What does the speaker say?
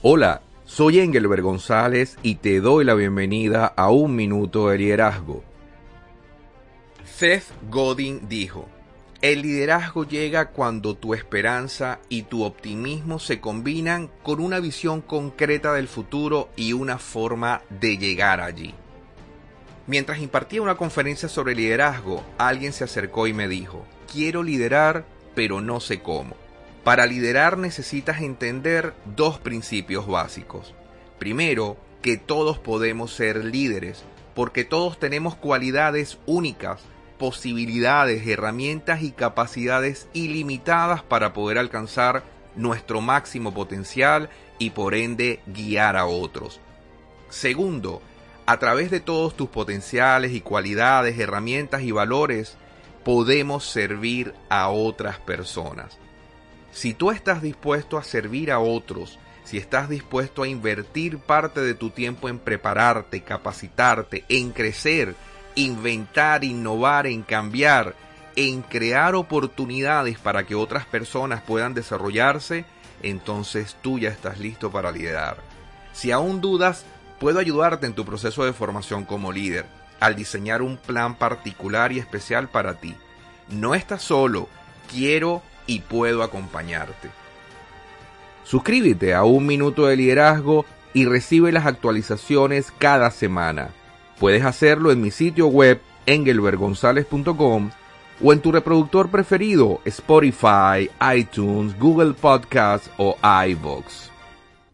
Hola, soy Engelbert González y te doy la bienvenida a Un Minuto de Liderazgo. Seth Godin dijo, el liderazgo llega cuando tu esperanza y tu optimismo se combinan con una visión concreta del futuro y una forma de llegar allí. Mientras impartía una conferencia sobre liderazgo, alguien se acercó y me dijo, quiero liderar, pero no sé cómo. Para liderar necesitas entender dos principios básicos. Primero, que todos podemos ser líderes, porque todos tenemos cualidades únicas, posibilidades, herramientas y capacidades ilimitadas para poder alcanzar nuestro máximo potencial y por ende guiar a otros. Segundo, a través de todos tus potenciales y cualidades, herramientas y valores, podemos servir a otras personas. Si tú estás dispuesto a servir a otros, si estás dispuesto a invertir parte de tu tiempo en prepararte, capacitarte, en crecer, inventar, innovar, en cambiar, en crear oportunidades para que otras personas puedan desarrollarse, entonces tú ya estás listo para liderar. Si aún dudas, puedo ayudarte en tu proceso de formación como líder, al diseñar un plan particular y especial para ti. No estás solo, quiero y puedo acompañarte. Suscríbete a Un Minuto de Liderazgo y recibe las actualizaciones cada semana. Puedes hacerlo en mi sitio web engelbergonzalez.com o en tu reproductor preferido Spotify, iTunes, Google Podcasts o iVoox.